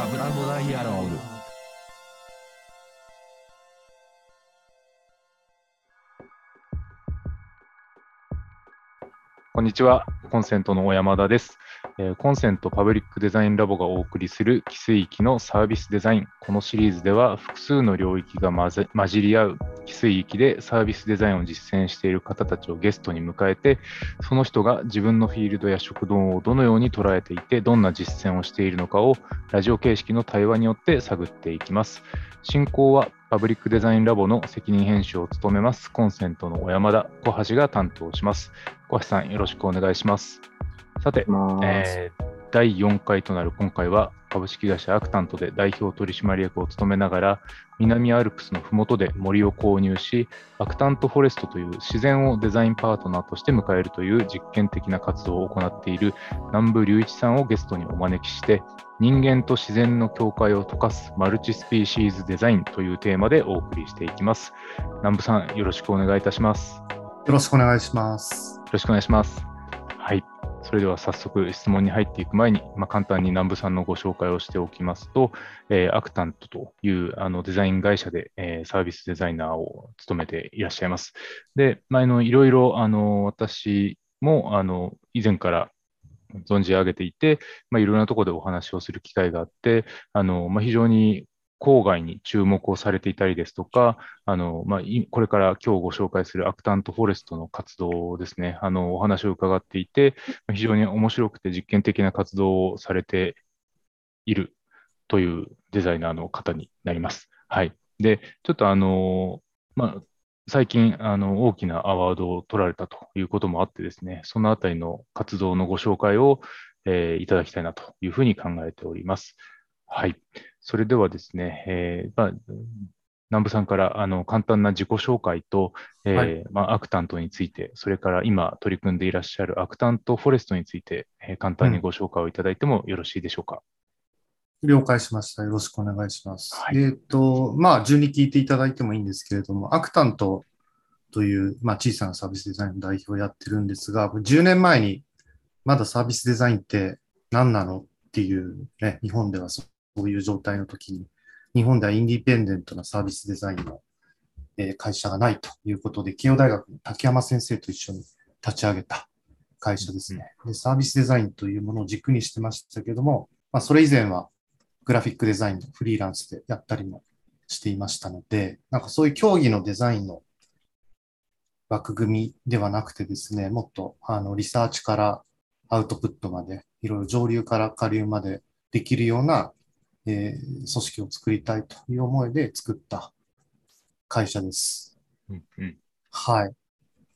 サブラボダイアローグこんにちは、コンセントの小山田です。えコンセントパブリックデザインラボがお送りする汽水域のサービスデザイン。このシリーズでは複数の領域が混じり合う汽水域でサービスデザインを実践している方たちをゲストに迎えて、その人が自分のフィールドや職能をどのように捉えていて、どんな実践をしているのかをラジオ形式の対話によって探っていきます。進行はパブリックデザインラボの責任編集を務めますコンセントの小山田小橋が担当します。小橋さん、よろしくお願いします。さて、えー第4回となる今回は、株式会社アクタントで代表取締役を務めながら、南アルプスのふもとで森を購入し、アクタントフォレストという自然をデザインパートナーとして迎えるという実験的な活動を行っている南部隆一さんをゲストにお招きして、人間と自然の境界を溶かすマルチスピーシーズデザインというテーマでお送りしていきます。南部さん、よろしくお願いいたします。よろしくお願いします。よろしくお願いします。それでは早速質問に入っていく前に、まあ、簡単に南部さんのご紹介をしておきますと、えーアクタントというあのデザイン会社で、えーサービスデザイナーを務めていらっしゃいます。で、まあ、あのいろいろあの私もあの以前から存じ上げていて、まあ、いろんなところでお話をする機会があって、あのまあ、非常に郊外に注目をされていたりですとか、あのまあ、これから今日ご紹介するアクタントフォレストの活動ですね、あのお話を伺っていて、非常に面白くて実験的な活動をされているというデザイナーの方になります。はい。で、ちょっとあの、まあ、最近あの大きなアワードを取られたということもあってですね、そのあたりの活動のご紹介を、えーいただきたいなというふうに考えております。はい。それではですね、えーまあ、南部さんからあの簡単な自己紹介と、えーはいまあ、アクタントについて、それから今取り組んでいらっしゃるアクタントフォレストについて、えー簡単にご紹介をいただいてもよろしいでしょうか。了解しました。よろしくお願いします。はいえっ、と、まあ、順に聞いていただいてもいいんですけれども、アクタントという、まあ、小さなサービスデザインの代表をやってるんですが、10年前にまだサービスデザインって何なのっていうね、日本ではそういう状態の時に、日本ではインディペンデントなサービスデザインの、えー会社がないということで、慶応大学の竹山先生と一緒に立ち上げた会社ですね。でサービスデザインというものを軸にしてましたけども、まあ、それ以前はグラフィックデザインのフリーランスでやったりもしていましたので、なんかそういう競技のデザインの枠組みではなくてですね、もっとあのリサーチからアウトプットまで、いろいろ上流から下流までできるような、えー組織を作りたいという思いで作った会社です。うんうんはい。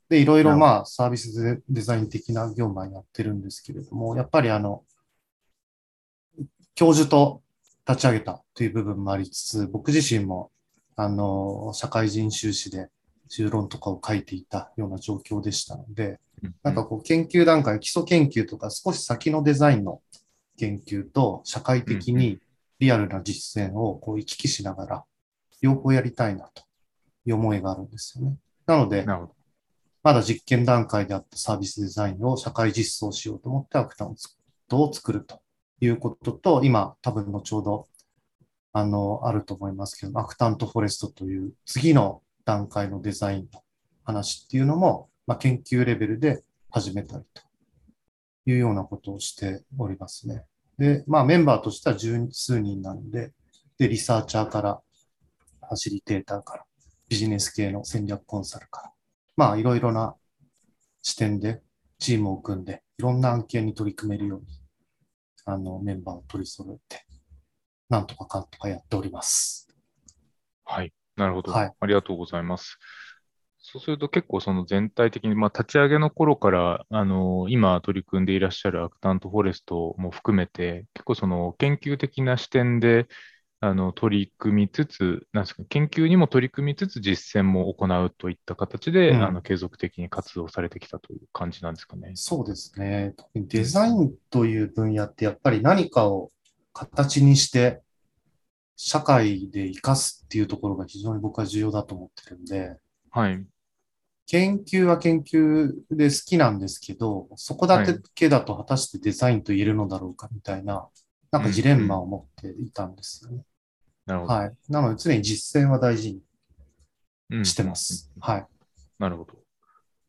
で、いろいろまあサービスデデザイン的な業務はやってるんですけれども、やっぱりあの、教授と立ち上げたという部分もありつつ、僕自身もあの、社会人修士で修論とかを書いていたような状況でしたので、うんなんかこう研究段階、基礎研究とか少し先のデザインの研究と社会的にリアルな実践をこう行き来しながら両方やりたいなという思いがあるんですよね。なので。まだ実験段階であったサービスデザインを社会実装しようと思ってアクタントを作るということと、今多分後ほどあの、あると思いますけど、アクタントフォレストという次の段階のデザインの話っていうのも、まあ、研究レベルで始めたりというようなことをしておりますね。で、まあメンバーとしては十数人なので、で、リサーチャーから、ファシリテーターから、ビジネス系の戦略コンサルから、まあいろいろな視点でチームを組んで、いろんな案件に取り組めるように、あの、メンバーを取り揃えて、なんとかかんとかやっております。はい。なるほど。はいありがとうございます。そうすると結構その全体的に、まあ、立ち上げの頃から、あの、今取り組んでいらっしゃるアクタントフォレストも含めて、結構その研究的な視点で、あの、取り組みつつ、なんですか、研究にも取り組みつつ実践も行うといった形で、うんあの、継続的に活動されてきたという感じなんですかね。そうですね。特にデザインという分野ってやっぱり何かを形にして社会で活かすっていうところが非常に僕は重要だと思ってるんで、はい。研究は研究で好きなんですけど、そこだけだと果たしてデザインと言えるのだろうかみたいな、なんかジレンマを持っていたんですよね。なるほど。はい。なので常に実践は大事うんにしてます。はい。なるほど。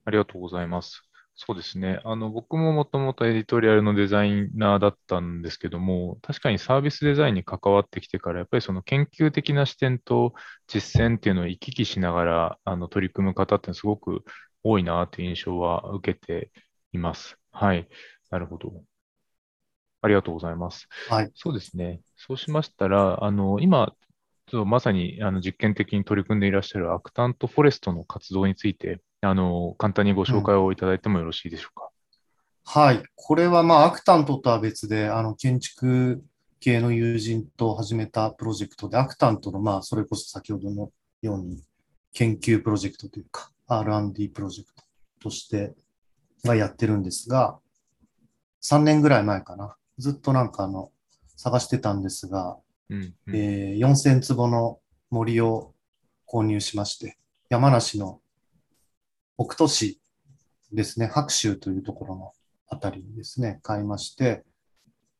ありがとうございます。そうですね。あの、僕ももともとエディトリアルのデザイナーだったんですけども、確かにサービスデザインに関わってきてから、やっぱりその研究的な視点と実践っていうのを行き来しながら、あの、取り組む方ってすごく多いなという印象は受けています。はい。なるほど。ありがとうございます。はい。そうですね。そうしましたら、あの、今、まさにあの実験的に取り組んでいらっしゃるアクタントフォレストの活動について、あの、簡単にご紹介をいただいてもよろしいでしょうか？はい。これはまあ、アクタントとは別で、あの、建築系の友人と始めたプロジェクトで、アクタントのまあ、それこそ先ほどのように、研究プロジェクトというか、R&D プロジェクトとしてはやってるんですが、3年ぐらい前かな。ずっとなんかあの、探してたんですが、うん、うん。えー4000坪の森を購入しまして、山梨の北杜市ですね、白州というところのあたりにですね、買いまして、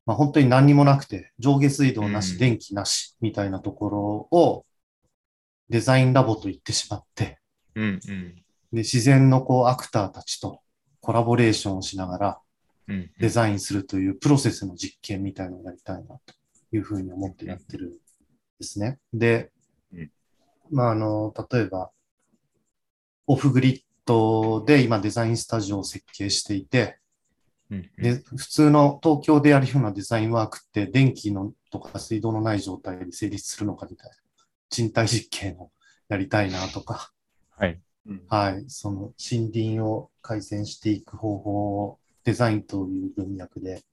まあ、本当に何にもなくて、上下水道なし、うん電気なしみたいなところをデザインラボと言ってしまって、うん、うん。で自然のこうアクターたちとコラボレーションをしながらうん、デザインするというプロセスの実験みたいなのをやりたいなというふうに思ってやってるんですね。でうん、まあ、あの、例えば、オフグリッドで今デザインスタジオを設計していて、うん、で、普通の東京でやるようなデザインワークって電気のとか水道のない状態で成立するのかみたいな賃貸実験をやりたいなとか、はい。はい、その森林を改善していく方法をデザインという文脈で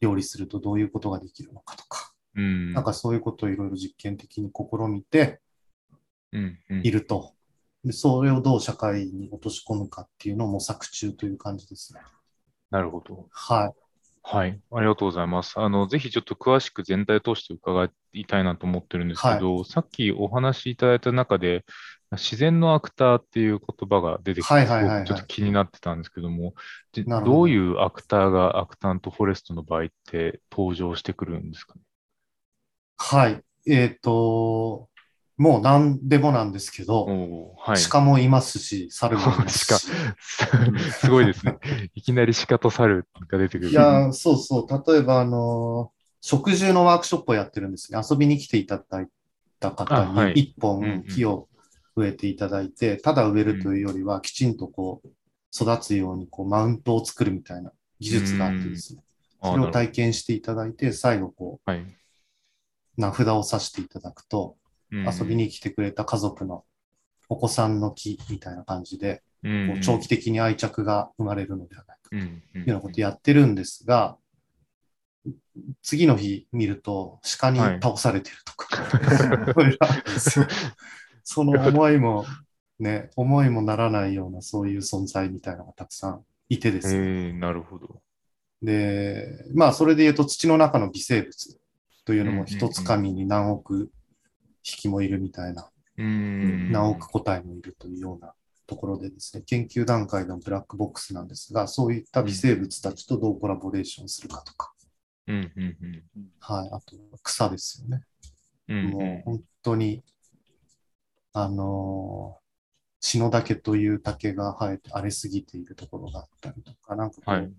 料理するとどういうことができるのかとか、うん。なんかそういうことをいろいろ実験的に試みてうん、うん。いると。で、それをどう社会に落とし込むかっていうのを模索中という感じですね。なるほど。はい。はい。ありがとうございます。あの、ぜひちょっと詳しく全体を通して伺いたいなと思ってるんですけど、さっきお話しいただいた中で、自然のアクターっていう言葉が出てきて、ちょっと気になってたんですけども、どどういうアクターがアクタントフォレストの場合って登場してくるんですかね？はい。えっ、と、もう何でもなんですけど、はい。鹿もいますし、猿もいますし。すごいですね。いきなり鹿と猿が出てくる。いやー、そうそう。例えば、あのー食獣のワークショップをやってるんですね。遊びに来ていただいた方に一本木を植えていただいて、ただ植えるというよりは、きちんとこう、育つようにこうマウントを作るみたいな技術があってですね。あそれを体験していただいて、最後こはい。う、名札を刺していただくと、遊びに来てくれた家族のお子さんの木みたいな感じで、ここう長期的に愛着が生まれるのではないかというようなことやってるんですが、次の日見ると鹿に倒されてるとか、い。ろい その思いもね、思いもならないようなそういう存在みたいなのがたくさんいてですね。えー、なるほど。で、まあそれで言うと土の中の微生物というのも一つ紙に何億匹もいるみたいな、うん。何億個体もいるというようなところでですね、研究段階のブラックボックスなんですが、そういった微生物たちとどうコラボレーションするかとか、うん。うん。うん。はい、あと草ですよね。うん。もう本当に、あのー篠竹という竹が生えて荒れすぎているところがあったりとか、なんかこう、はい。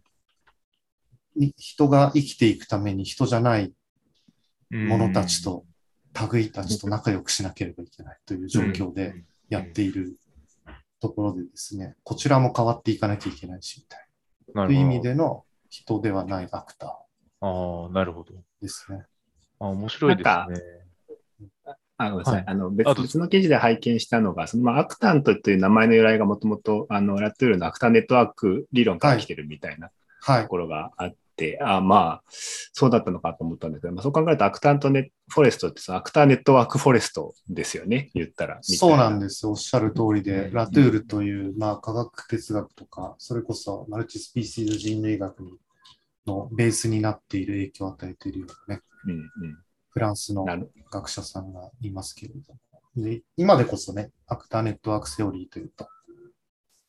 に人が生きていくために人じゃないうん。者たちと、類たちと仲良くしなければいけないという状況でやっているところでですね、こちらも変わっていかなきゃいけないし、みたいな。という意味での人ではないアクタああ、なるほど。ーですね。あ面白いですね。あごめんなさい。はいあの別別の記事で拝見したのが、そのまあ、アクタントという名前の由来がもともとあのラトゥールのアクターネットワーク理論から来てるみたいなはいと。ころがあって、あまあ、そうだったのかと思ったんですけど、まあ、そう考えるとアクタントネフォレストってそのアクターネットワークフォレストですよね、言ったら。そうなんです。おっしゃる通りで、うんラトゥールという、まあ、科学哲学とか、それこそマルチスピーシーズ人類学のベースになっている影響を与えているようなね、うんうんフランスの学者さんがいますけれども。で今でこそね、アクターネットワークセオリーというと、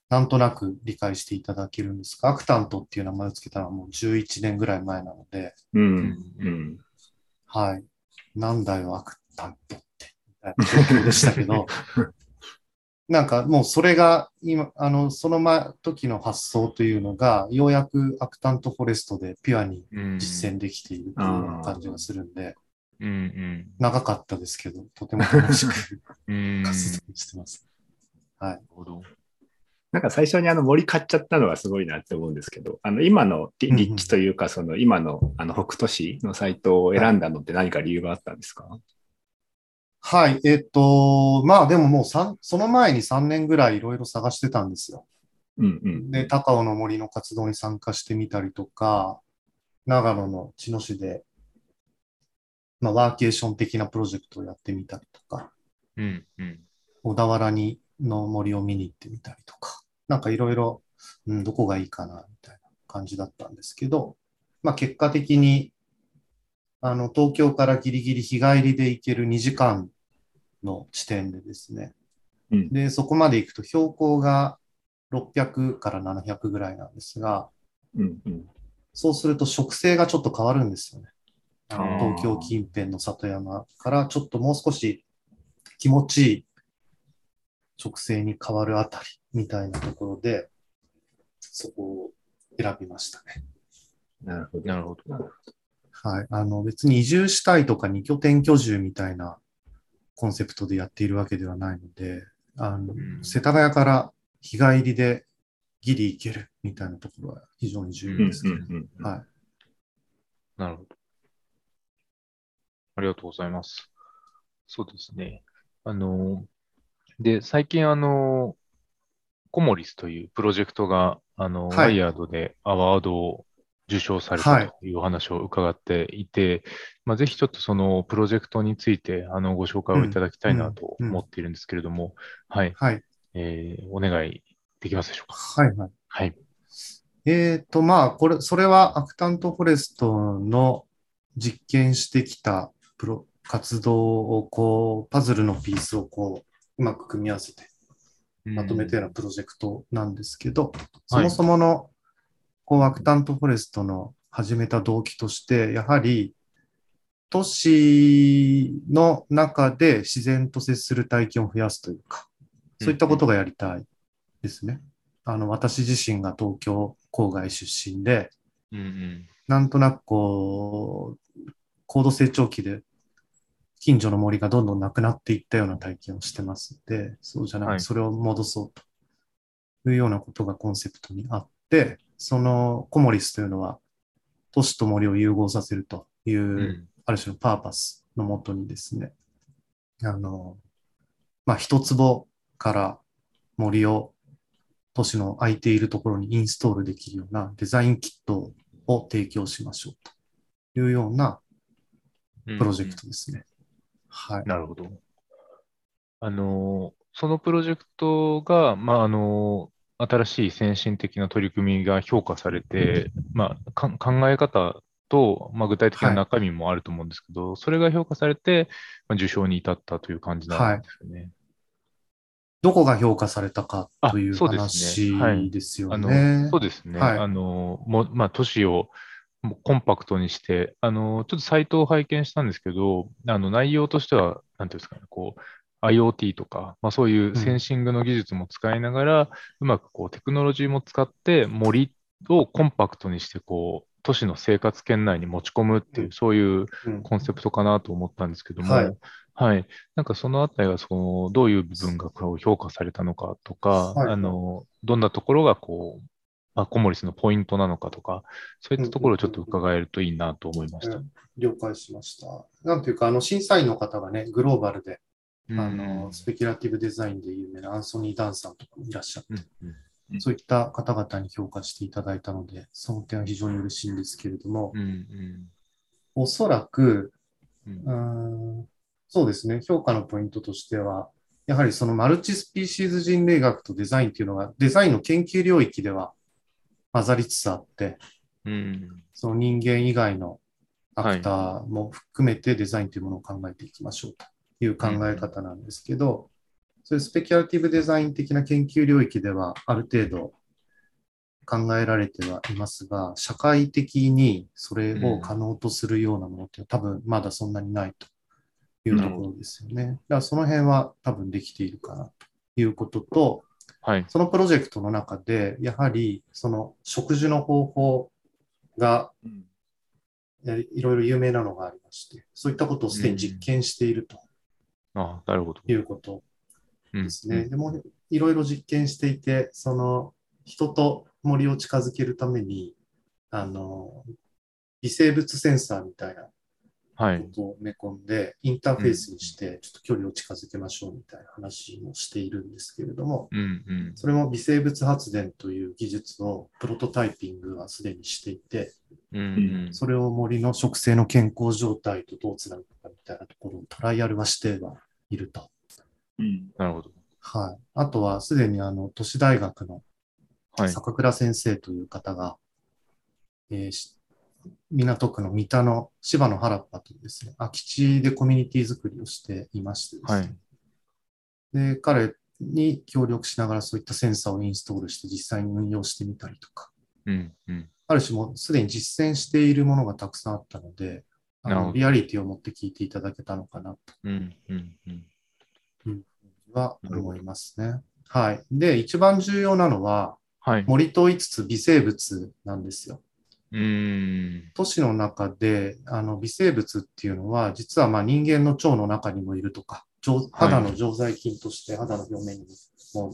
なんとなく理解していただけるんですが、アクタントっていう名前を付けたのはもう11年ぐらい前なので、うん。うん。はい。なんだよ、アクタントって、みたいな状況でしたけど、なんかもうそれが今、あの、その前、時の発想というのが、ようやくアクタントフォレストでピュアにうん実践できているという感じがするんで、うんうん長かったですけど、とても楽しく 活動してます。はい。なんか最初にあの森買っちゃったのがすごいなって思うんですけど、あの今の立地というか、その今のあの北斗市のサイトを選んだのって何か理由があったんですか、はい。えっと、まあでももう三その前に3年ぐらいいろいろ探してたんですよ。うんうん。で、高尾の森の活動に参加してみたりとか、長野の茅野市で、まあ、ワーケーション的なプロジェクトをやってみたりとか、うんうん。小田原にの森を見に行ってみたりとか、なんかいろいろ、うん、どこがいいかな、みたいな感じだったんですけど、まあ結果的に、あの、東京からギリギリ日帰りで行ける2時間の地点でですね、うんで、そこまで行くと標高が600から700ぐらいなんですが、うんうん。そうすると植生がちょっと変わるんですよね。あの東京近辺の里山からちょっともう少し気持ちいい植生に変わるあたりみたいなところで、そこを選びましたね。なるほど。なるほど。はい。あの別に移住したいとか二拠点居住みたいなコンセプトでやっているわけではないので、あのうん世田谷から日帰りでギリ行けるみたいなところは非常に重うん要ですね。はい。なるほど。ありがとうございます。そうですね。あの、で、最近、あの、コモリスというプロジェクトが、あの、はいワイヤードでアワードを受賞されはいたというお話を伺っていて、まあ、ぜひちょっとそのプロジェクトについて、あの、ご紹介をいただきたいなと思っているんですけれども、はい、はい。えーお願いできますでしょうか？はい。はい。はい。えっと、まあ、これ、それはアクタントフォレストの実験してきたプロ、活動をこう、パズルのピースをこう、うまく組み合わせてまとめたようなプロジェクトなんですけど、そもそもの、こう、アクタントフォレストの始めた動機として、やはり、都市の中で自然と接する体験を増やすというか、そういったことがやりたいですね。あの、私自身が東京郊外出身で、うんうん。なんとなくこう、高度成長期で近所の森がどんどんなくなっていったような体験をしてますので、そうじゃなはい。く、それを戻そうというようなことがコンセプトにあって、そのコモリスというのは、都市と森を融合させるという、うん。ある種のパーパスのもとにですね、あの、まあ、一坪から森を都市の空いているところにインストールできるようなデザインキットを提供しましょうというようなうん。プロジェクトですね。はい。なるほど。あの、そのプロジェクトが、まあ、あの、新しい先進的な取り組みが評価されて、まあ、か考え方と、まあ、具体的なはい中身もあると思うんですけど、それが評価されて、まあ、受賞に至ったという感じなんですよね。どこが評価されたかというあそうですねはい話ですよあのね。そうですね。はいあの、まあ、都市をもうコンパクトにして、あの、ちょっとサイトを拝見したんですけど、あの、内容としては、なんていうんですかね、こう、IoT とか、まあ、そういうセンシングの技術も使いながら、うまくこう、テクノロジーも使って、森をコンパクトにして、こう、都市の生活圏内に持ち込むっていう、うん。そういううん。コンセプトかなと思ったんですけども、はい。はい。なんかそのあたりが、その、どういう部分が評価されたのかとか、はい。あの、どんなところがこう、まあ、コモリスのポイントなのかとか、そういったところをちょっと伺えるといいなと思いました。うん。了解しました。なんていうか、あの、審査員の方がね、グローバルで、うんあの、スペキュラティブデザインで有名なアンソニー・ダンさんとかもいらっしゃって、うんうんうん。そういった方々に評価していただいたので、その点は非常に嬉しいんですけれども、うんうん。おそらく、うんそうですね、評価のポイントとしては、やはりそのマルチスピーシーズ人類学とデザインっていうのが、デザインの研究領域では混ざりつつあって、うん。その人間以外のアクターも含めてデザインというものを考えていきましょうという考え方なんですけど、そういうスペキュラティブデザイン的な研究領域ではある程度考えられてはいますが、社会的にそれを可能とするようなものって多分まだそんなにないというところですよね。だからその辺は多分できているかなということと、はい。そのプロジェクトの中で、やはりその植樹の方法がうんえいろいろ有名なのがありまして、そういったことをすでに実験しているとあなるほど。いうことうんですね。でも、いろいろ実験していて、その人と森を近づけるために、あの、微生物センサーみたいなを埋め込んで、インターフェースにして、ちょっと距離を近づけましょうみたいな話もしているんですけれども、うんうん。それも微生物発電という技術をプロトタイピングはすでにしていて、うんうん。それを森の植生の健康状態とどうつなぐかみたいなところをトライアルはしてはいると。うんなるほど。はい。あとはすでにあの、都市大学のはい。坂倉先生という方が、えーし港区の三田の芝の原っぱというですね、空き地でコミュニティ作りをしていましてですね、で、彼に協力しながらそういったセンサーをインストールして実際に運用してみたりとか、うんうん。ある種もうすでに実践しているものがたくさんあったので、あのリアリティを持って聞いていただけたのかなとうんうんうん。は思いますね。はい。で、一番重要なのは、はい。森と言いつつ微生物なんですよ。うーん。都市の中であの微生物っていうのは、実はまあ人間の腸の中にもいるとか、常肌の常在菌として肌の表面にもう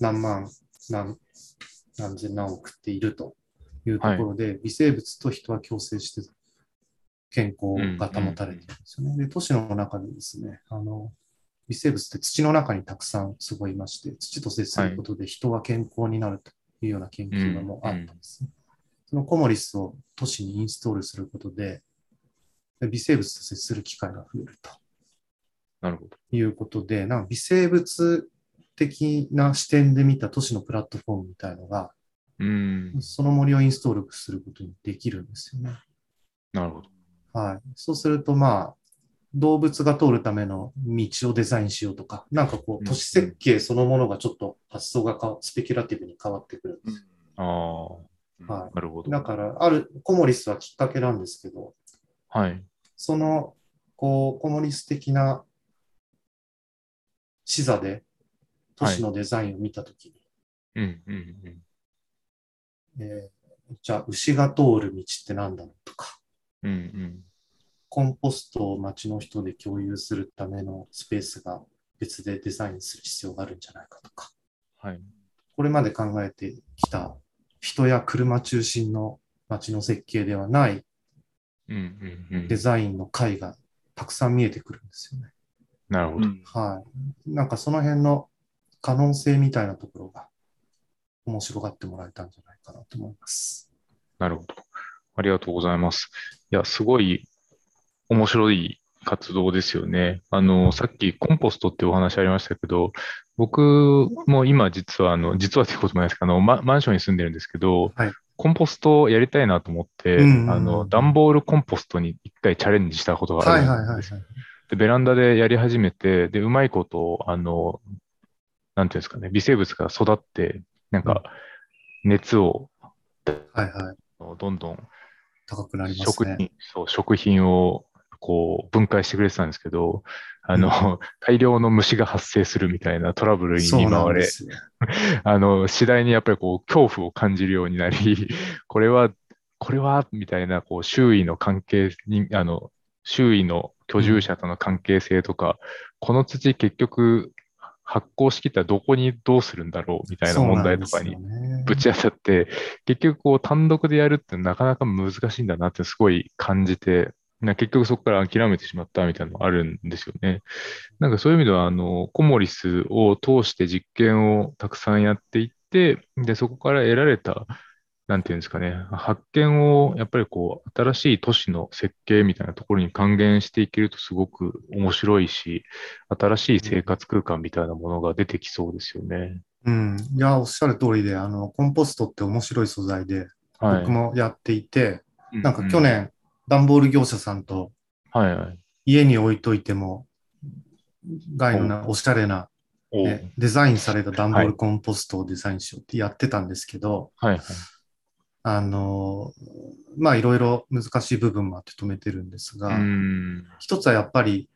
何万、何何千何億っているというところで、微生物と人は共生して健康が保たれているんですよね。で、都市の中でですね、あの、微生物って土の中にたくさんすごいいまして、土と接することで人は健康になるというような研究がもうあったんですね。そのコモリスを都市にインストールすることで、で微生物と接する機会が増えるとなるほど。いうことで、なんか微生物的な視点で見た都市のプラットフォームみたいのが、うーん。その森をインストールすることにできるんですよね。なるほど。はい。そうすると、まあ、動物が通るための道をデザインしようとか、なんかこう都市設計そのものがちょっと発想がかスペキュラティブに変わってくるんです。ああ。はいなるほど。だから、ある、コモリスはきっかけなんですけど、はい。その、こう、コモリス的な視座で都市のデザインを見たときに、うんうんうん。えーじゃあ、牛が通る道って何だろうとか、うんうん。コンポストを街の人で共有するためのスペースが別でデザインする必要があるんじゃないかとか、はい。これまで考えてきた人や車中心の街の設計ではないうんうんうんデ。ザインの回がたくさん見えてくるんですよね。なるほど。はい。なんかその辺の可能性みたいなところが面白がってもらえたんじゃないかなと思います。なるほど。ありがとうございます。いや、すごい面白い活動ですよね。あの、さっきコンポストってお話ありましたけど、僕も今実は、あの、実はっていうこともないですけど、あのママンションに住んでるんですけど、はいコンポストをやりたいなと思って、うんうんうんあの、段ボールコンポストに一回チャレンジしたことがあるんはいはいはい、はい。で、ベランダでやり始めて、で、うまいこと、あの、なんていうんですかね、微生物が育って、なんか、熱をはいはい。どんどん高くなりますね。食品、そう、食品をこう分解してくれてたんですけど、あの、大量の虫が発生するみたいなトラブルに見舞われ。あの、次第にやっぱりこう、恐怖を感じるようになり、これは、これは、みたいな、こう、周囲の関係に、あの、周囲の居住者との関係性とか、この土結局、発酵しきったらどこにどうするんだろうみたいな問題とかにぶち当たって、結局こう単独でやるってなかなか難しいんだなってすごい感じて、な結局そこから諦めてしまったみたいなのがあるんですよね。なんかそういう意味では、あの、コモリスを通して実験をたくさんやっていって、で、そこから得られた、なんていうんですかね、発見をやっぱりこう、新しい都市の設計みたいなところに還元していけるとすごく面白いし、新しい生活空間みたいなものが出てきそうですよね。うん。いや、おっしゃる通りで、あの、コンポストって面白い素材で、はい。僕もやっていて、うなんか去、年、段ボール業者さんとはいはい。家に置いといても、害のな、おしゃれなおねデザインされた段ボールコンポストをデザインしようってやってたんですけど、はいはい。あの、まあいろいろ難しい部分もあって止めてるんですが、うん。一つはやっぱり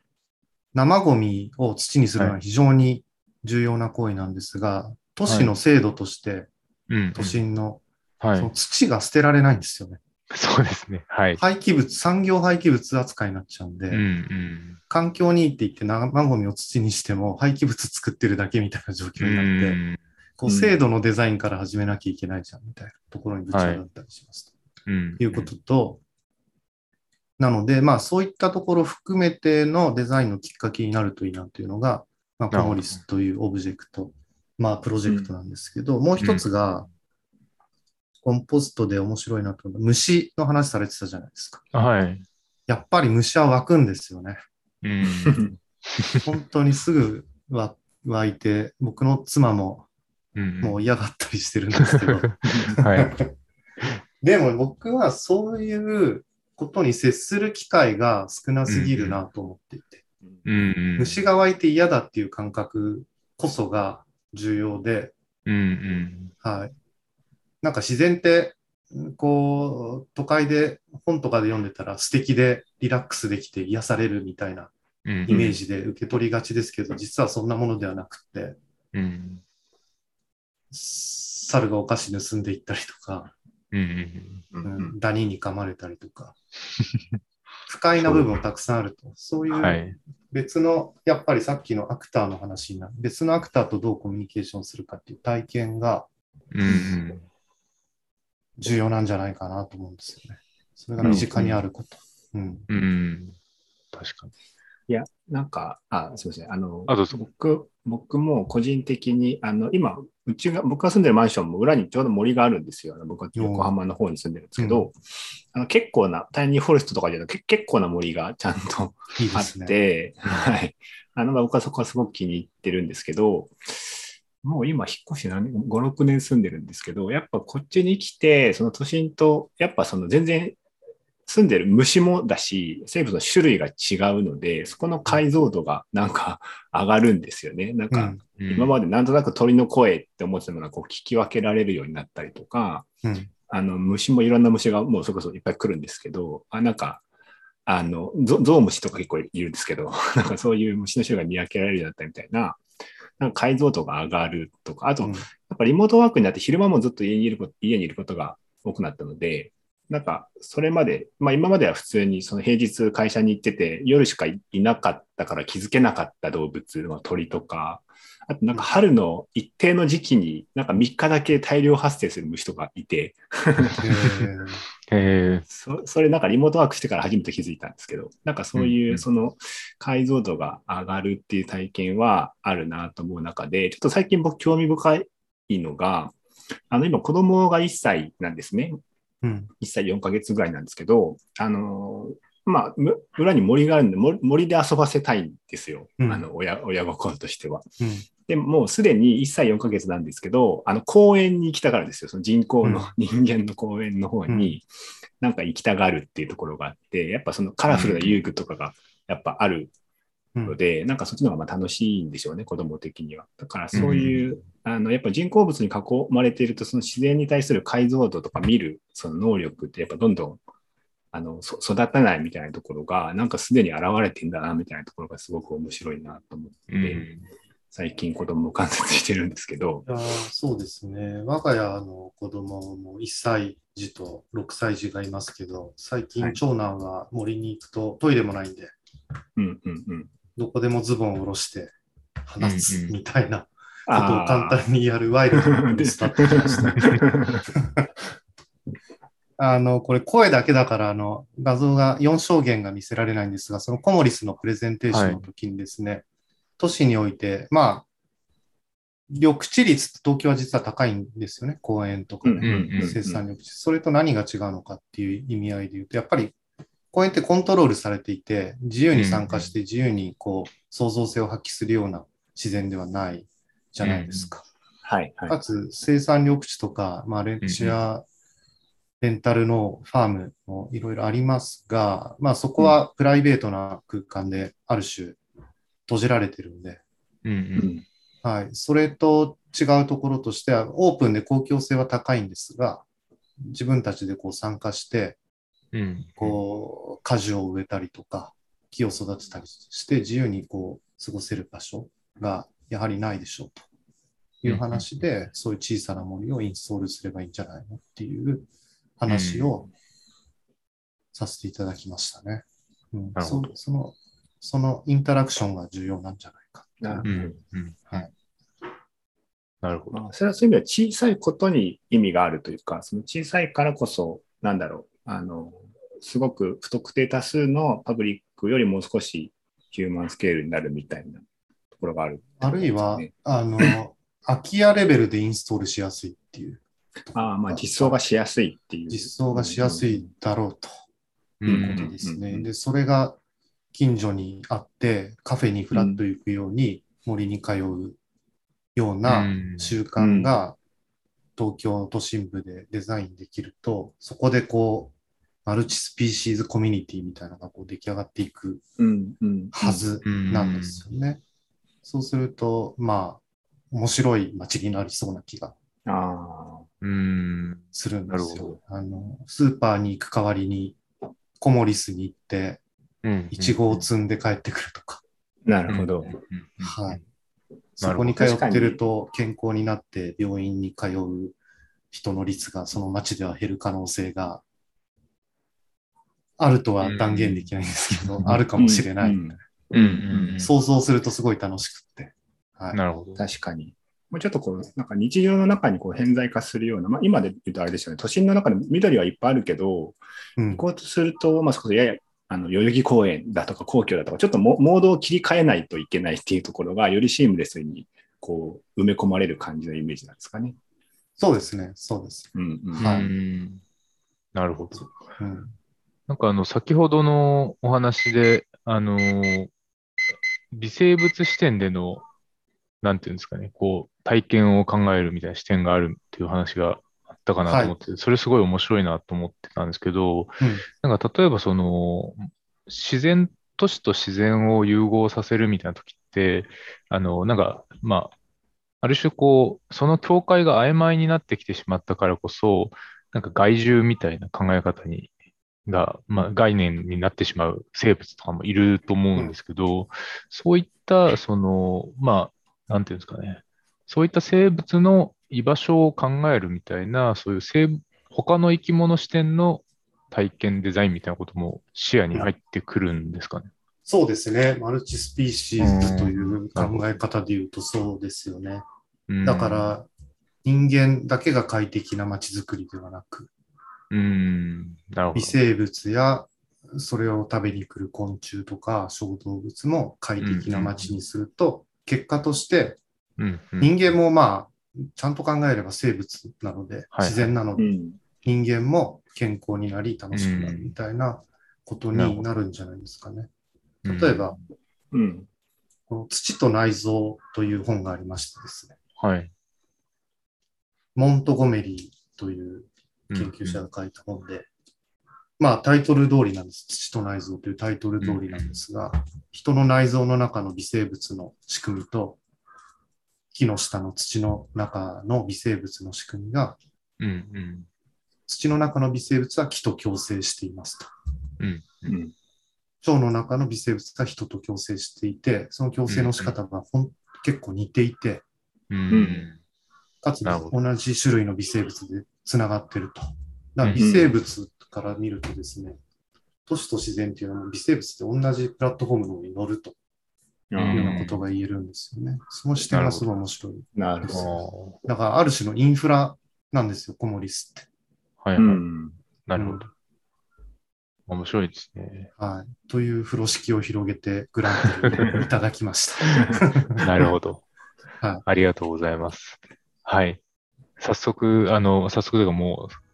生ゴミを土にするのは非常に重要な行為なんですが、都市の制度としてうん。都心のはいその。土が捨てられないんですよね。そうですね。はい。廃棄物、産業廃棄物扱いになっちゃうんで、うんうん。環境にいいって言って生ゴミを土にしても廃棄物作ってるだけみたいな状況になって、うんこう制度のデザインから始めなきゃいけないじゃんみたいなところにぶち当たったりします。うん。ということと、なので、まあそういったところを含めてのデザインのきっかけになるといいなというのが、まあ、コモリスというオブジェクト、まあプロジェクトなんですけど、もう一つが、コンポストで面白いなと思う虫の話されてたじゃないですか。はい。やっぱり虫は湧くんですよね。うん。本当にすぐわ湧いて、僕の妻もうんもう嫌がったりしてるんですけど、はい。でも僕はそういうことに接する機会が少なすぎるなと思っていて、うんうん。虫が湧いて嫌だっていう感覚こそが重要で、うんうん。はい。なんか自然って、こう、都会で本とかで読んでたら素敵でリラックスできて癒されるみたいなうんイメージで受け取りがちですけど、実はそんなものではなくて、うん。猿がお菓子盗んでいったりとか、うんうん。ううんん、ダニに噛まれたりとか、不快な部分もたくさんあると。そういうはい。別の、やっぱりさっきのアクターの話になる、別のアクターとどうコミュニケーションするかっていう体験がうんうん。重要なんじゃないかなと思うんですよね。それが身近にあること。うん。うん。確かに。いや、なんか、あ、すみません。あの、あ僕、僕も個人的に、あの、今、うちが、僕が住んでるマンションも裏にちょうど森があるんですよ。あの僕は横浜の方に住んでるんですけど、あの結構な、タイニーフォレストとかじゃなくて、結構な森がちゃんとあいいですね。って、はい。あの、まあ僕はそこはすごく気に入ってるんですけど、もう今引っ越して何年、5、6年住んでるんですけど、やっぱこっちに来て、その都心と、やっぱその全然住んでる虫もだし、生物の種類が違うので、そこの解像度がなんか上がるんですよね。なんか、うん。今までなんとなく鳥の声って思ってたのがこう聞き分けられるようになったりとか、うん。あの虫もいろんな虫がもうそれこそいっぱい来るんですけど、あなんか、あの、ゾゾウムシとか結構いるんですけど、なんかそういう虫の種類が見分けられるようになったみたいな、なんか解像度が上がるとか、あと、うん。やっぱリモートワークになって昼間もずっと家にいること家にいることが多くなったので、なんかそれまで、まあ今までは普通にその平日会社に行ってて夜しかいなかったから気づけなかった動物の鳥とか、あとなんか春の一定の時期になんか3日だけ大量発生する虫とかいて。そそれなんかリモートワークしてから初めて気づいたんですけど、なんかそううんいううんその解像度が上がるっていう体験はあるなと思う中で、ちょっと最近僕興味深いのが、あの今子供が1歳なんですね。うん。1歳4ヶ月ぐらいなんですけど、あのまあ、む裏に森があるんで、森森で遊ばせたいんですよ。うんあの親親心としては。うん。でももうすでに1歳4ヶ月なんですけど、あの公園に行きたがるんですよ。その人工の人間の公園の方に、なんか行きたがるっていうところがあって、やっぱそのカラフルな遊具とかがやっぱあるので、なんかそっちの方がまあ楽しいんでしょうね、子供的には。だからそういう、あのやっぱ人工物に囲まれていると、その自然に対する解像度とか見るその能力ってやっぱどんどんあのそ育たないみたいなところが、なんかすでに現れてんだなみたいなところがすごく面白いなと思って、うん最近子供を観察してるんですけど、いやーそうですね。我が家の子供も1歳児と6歳児がいますけど、最はい近長男は森に行くとトイレもないんで、うんうんうん。どこでもズボンを下ろして放つみたいなことを簡単にやるワイルドにスタートしました。あの、これ声だけだから、あの、画像が4証言が見せられないんですが、そのコモリスのプレゼンテーションの時にですね、都市において、まあ、緑地率って東京は実は高いんですよね、公園とかうんうんね、うんうん生産緑地。それと何が違うのかっていう意味合いで言うと、やっぱり公園ってコントロールされていて、自由に参加して自由にこう創造性を発揮するような自然ではないじゃないですか。はいはい。かつ生産緑地とか、まあ、レンチア、レンタルのファームもいろいろありますが、まあそこはプライベートな空間である種閉じられてるんで、うんううんんはい。それと違うところとしては、オープンで公共性は高いんですが、自分たちでこう参加して、うん。こう、果樹を植えたりとか、木を育てたりして、自由にこう、過ごせる場所がやはりないでしょうという話で、そういう小さな森をインストールすればいいんじゃないのっていう話をさせていただきましたね。うんその、そのインタラクションが重要なんじゃないかなるうん。うん。はい。なるほど。まあそれはそういう意味では小さいことに意味があるというか、その小さいからこそ、なんだろう、あの、すごく不特定多数のパブリックよりもう少しヒューマンスケールになるみたいなところがある、あるいは、あの、空き家レベルでインストールしやすいっていう。ああ、まあ実装がしやすいっていう。実装がしやすいだろうとういうことですね。で、それが近所にあって、カフェにフラッと行くように森に通うような習慣が東京都心部でデザインできると、そこでこう、マルチスピーシーズコミュニティみたいなのがこう出来上がっていくはずなんですよね。そうすると、まあ、面白い街になりそうな気が。するんですよ。あの、スーパーに行く代わりに、コモリスに行って、うん。イチゴを積んで帰ってくるとか。なるほど。はい。そこに通ってると健康になって病院に通う人の率がその町では減る可能性があるとは断言できないんですけど、あるかもしれない。うんうんうんうん。想像するとすごい楽しくって。はい。なるほど。確かに。もうちょっとこう、なんか日常の中にこう偏在化するような、まあ今で言うとあれですよね、都心の中で緑はいっぱいあるけど、うん行こうとすると、まあそこそやや、あの、代々木公園だとか皇居だとか、ちょっとモモードを切り替えないといけないっていうところが、よりシームレスに、こう、埋め込まれる感じのイメージなんですかね。そうですね。そうです。うんうん。はいうんなるほど。うん。なんかあの、先ほどのお話で、あの、微生物視点での、なんていうんですかね、こう、体験を考えるみたいな視点があるっていう話がたかなと思って、それすごい面白いなと思ってたんですけど、うん。なんか例えばその、自然、都市と自然を融合させるみたいな時って、あの、なんか、まあ、ある種こう、その境界が曖昧になってきてしまったからこそ、なんか害獣みたいな考え方に、が、まあ、概念になってしまう生物とかもいると思うんですけど、そういった、その、まあ、なんていうんですかね、そういった生物の居場所を考えるみたいな、そういう他の生き物視点の体験デザインみたいなことも視野に入ってくるんですかね。そうですね。マルチスピーシーズという考え方で言うとそうですよね。うんだか、ら、人間だけが快適な街づくりではなく、微。生物やそれを食べに来る昆虫とか小動物も快適な街にすると、結果として人間もまあ、ちゃんと考えれば生物なので、はい自然なので、うん。人間も健康になり楽しくなるみたいなことになるんじゃないですかね。例えば、うん。この土と内臓という本がありましてですね、はい。モントゴメリーという研究者が書いた本で、まあタイトル通りなんです。土と内臓というタイトル通りなんですが、人の内臓の中の微生物の仕組みと、木の下の土の中の微生物の仕組みが、うんうん土の中の微生物は木と共生していますと。うんうん。腸の中の微生物が人と共生していて、その共生の仕方がほん結構似ていて、うんうんかつ同じ種類の微生物でつながってると。だからうん微生物から見るとですね、都市と自然っていうのは微生物って同じプラットフォームの上に乗るとようなことが言えるんですよね。その視点がすごい面白い。なるあほーだからある種のインフラなんですよ、コモリスって。ど。はいはい。ん。なるほど。面白いですね。はい。という風呂敷を広げてグランプリをいただきました。なるほど。はいありがとうございます。はい。早速、あの、早速というかもう、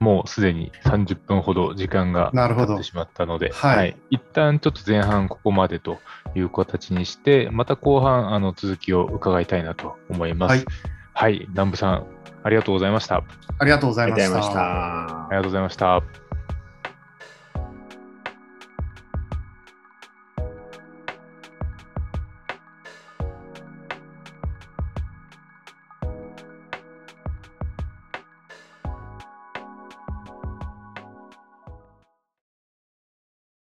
もうすでに30分ほど時間がなるほど経ってしまったので、はい一旦ちょっと前半ここまでという形にして、また後半、あの、続きを伺いたいなと思います。はい。はい。南部さん、ありがとうございました。あありがとうございまし。ありがとうございましたたり。がとうございました。